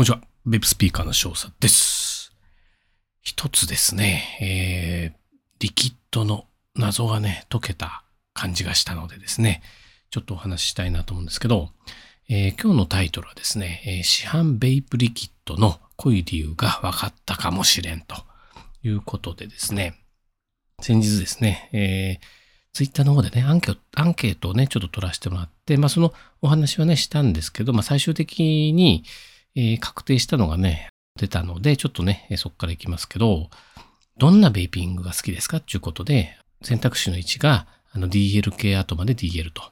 こんにちは。ベープスピーカーの少佐です。一つですね、えー、リキッドの謎がね、解けた感じがしたのでですね、ちょっとお話ししたいなと思うんですけど、えー今日のタイトルはですね、えー市販ベイプリキッドの濃い理由が分かったかもしれんということでですね、先日ですね、えーツイッターの方でね、アンケート、アンケートをね、ちょっと取らせてもらって、まあそのお話はね、したんですけど、まあ最終的に、えー確定したのがね、出たので、ちょっとね、そこからいきますけど、どんなベイピングが好きですか？っていうことで、選択肢の1が、あの DL 系後まで DL と、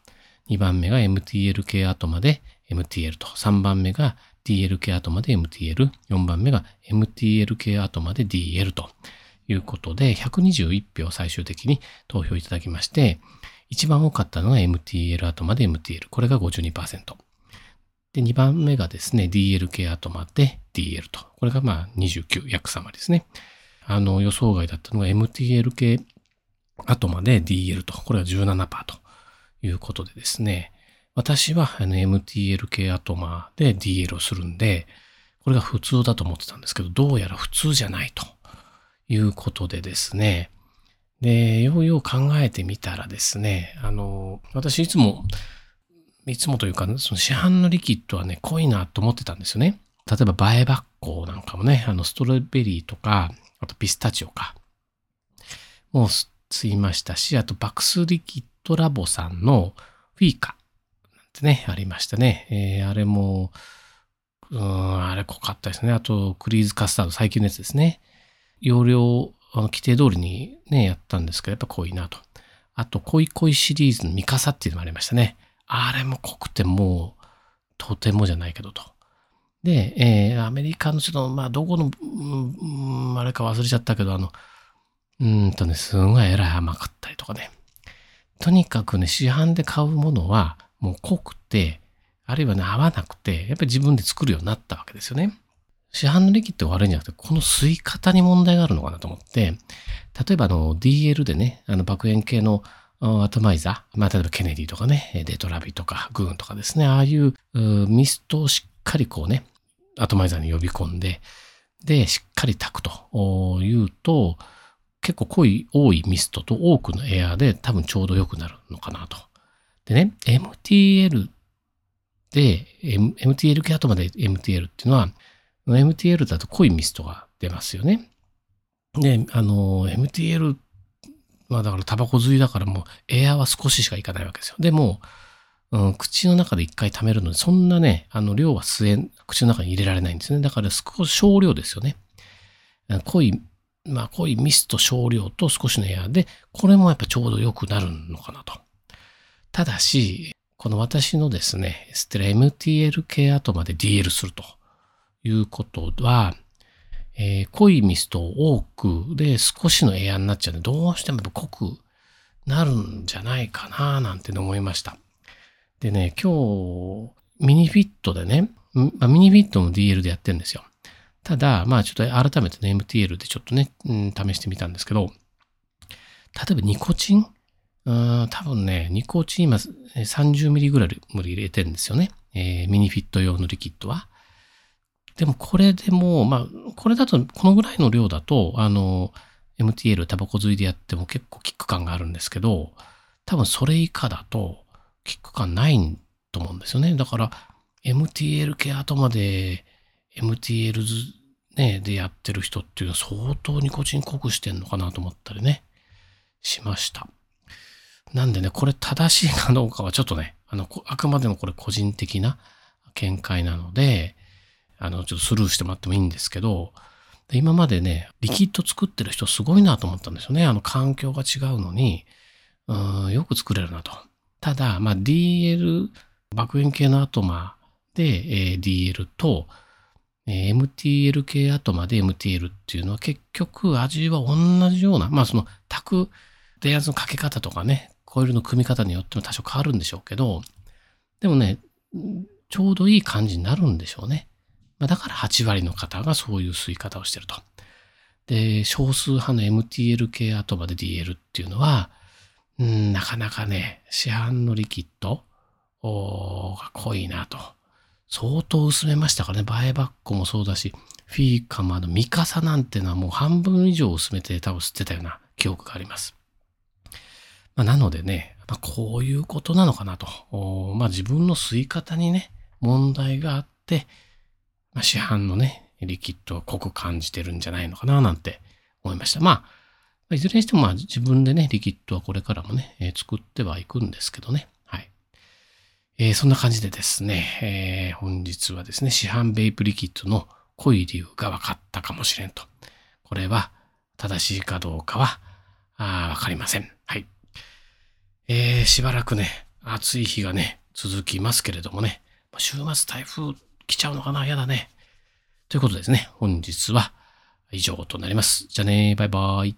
2番目が MTL 系後まで MTL と、3番目が DL 系後まで MTL、4番目が MTL 系後まで DL と。いうことで、121票最終的に投票いただきまして、一番多かったのが MTL 後まで MTL。これが52%。で、2番目がですね、DL 系後まで DL と。これがまあ29、約3割ですね。あの、予想外だったのが MTL 系後まで DL と。これが17%ということでですね。私は MTL 系後まで DL をするんで、これが普通だと思ってたんですけど、どうやら普通じゃないということでですね。で、ようよう考えてみたらですね、あの、私いつも、いつもというか、その市販のリキッドはね、濃いなと思ってたんですよね。例えば、映えバッコなんかもね、あの、ストロベリーとか、あとピスタチオか。もう吸いましたし、あと、バックスリキッドラボさんのフィーカなんてね、ありましたね。えーあれも、うん、あれ濃かったですね。あと、クリーズカスタード、最近のやつですね。容量、あの規定通りにね、やったんですけど、やっぱ濃いなと。あと、恋恋シリーズのミカサっていうのもありましたね。あれも濃くてもう、とてもじゃないけどと。で、えーアメリカのちょっと、まあ、どこの、うんあれか忘れちゃったけど、あの、うんとね、すごいえらい甘かったりとかね。とにかくね、市販で買うものは、もう濃くて、あるいはね、合わなくて、やっぱり自分で作るようになったわけですよね。市販のリキッドが悪いんじゃなくて、この吸い方に問題があるのかなと思って、例えばあの DL でね、あの爆炎系のアトマイザー、まあ例えばケネディとかね、デトラビとかグーンとかですね、ああいうミストをしっかりこうね、アトマイザーに呼び込んで、で、しっかり炊くというと、結構濃い、多いミストと多くのエアーで多分ちょうど良くなるのかなと。でね、MTL で、M- MTL 系後まで MTL っていうのは、MTL だと濃いミストが出ますよね。で、あの、MTL ってはだからタバコ吸いだからもうエアは少ししかいかないわけですよ。でも、うん、口の中で一回溜めるので、そんなね、あの量は吸え、口の中に入れられないんですね。だから少し少量ですよね。濃い、まあ濃いミスト少量と少しのエアで、これもやっぱちょうど良くなるのかなと。ただし、この私のですね、ステラ MTL 系後まで DL するということは、えー濃いミストを多くで少しのエアになっちゃうんで、どうしても濃くなるんじゃないかななんて思いました。でね、今日、ミニフィットでね、ま、ミニフィットも DL でやってるんですよ。ただ、まあちょっと改めてね、MTL でちょっとね、うん試してみたんですけど、例えばニコチン？うん多分ね、ニコチン今30ミリぐらい入れてるんですよね。えーミニフィット用のリキッドは。でもこれでも、まあ、これだと、このぐらいの量だと、あの、MTL タバコ吸いでやっても結構キック感があるんですけど、多分それ以下だとキック感ないと思うんですよね。だから、MTL 系後まで MTL ずね、でやってる人っていうのは相当ニコチン濃くしてんのかなと思ったりね、しました。なんでね、これ正しいかどうかはちょっとね、あの、あくまでもこれ個人的な見解なので、あの、ちょっとスルーしてもらってもいいんですけど、で今までね、リキッド作ってる人すごいなと思ったんですよね。あの、環境が違うのに、うーん、よく作れるなと。ただ、まあ、DL、爆炎系のアトマで、えー DL と、えー MTL 系アトマで MTL っていうのは結局味は同じような、まあその炊く電圧のかけ方とかね、コイルの組み方によっても多少変わるんでしょうけど、でもね、ちょうどいい感じになるんでしょうね。まあ、だから8割の方がそういう吸い方をしてると。で、少数派の MTL 系アトマで DL っていうのは、うん、なかなかね、市販のリキッドが濃いなと。相当薄めましたからね。バエバッコもそうだし、フィーカマのミカサなんてのはもう半分以上薄めて多分吸ってたような記憶があります。まあ、なのでね、まあ、こういうことなのかなと。まあ、自分の吸い方にね、問題があって、まあ、市販のね、リキッドは濃く感じてるんじゃないのかななんて思いました。まあ、いずれにしてもまあ自分でね、リキッドはこれからもね、えー、作ってはいくんですけどね。はい。えー、そんな感じでですね、えー、本日はですね、市販ベイプリキッドの濃い理由が分かったかもしれんと。これは正しいかどうかは、あわかりません。はい。えー、しばらくね、暑い日がね、続きますけれどもね、週末台風来ちゃうのかな？やだね。ということですね。本日は以上となります。じゃあね、バイバイ。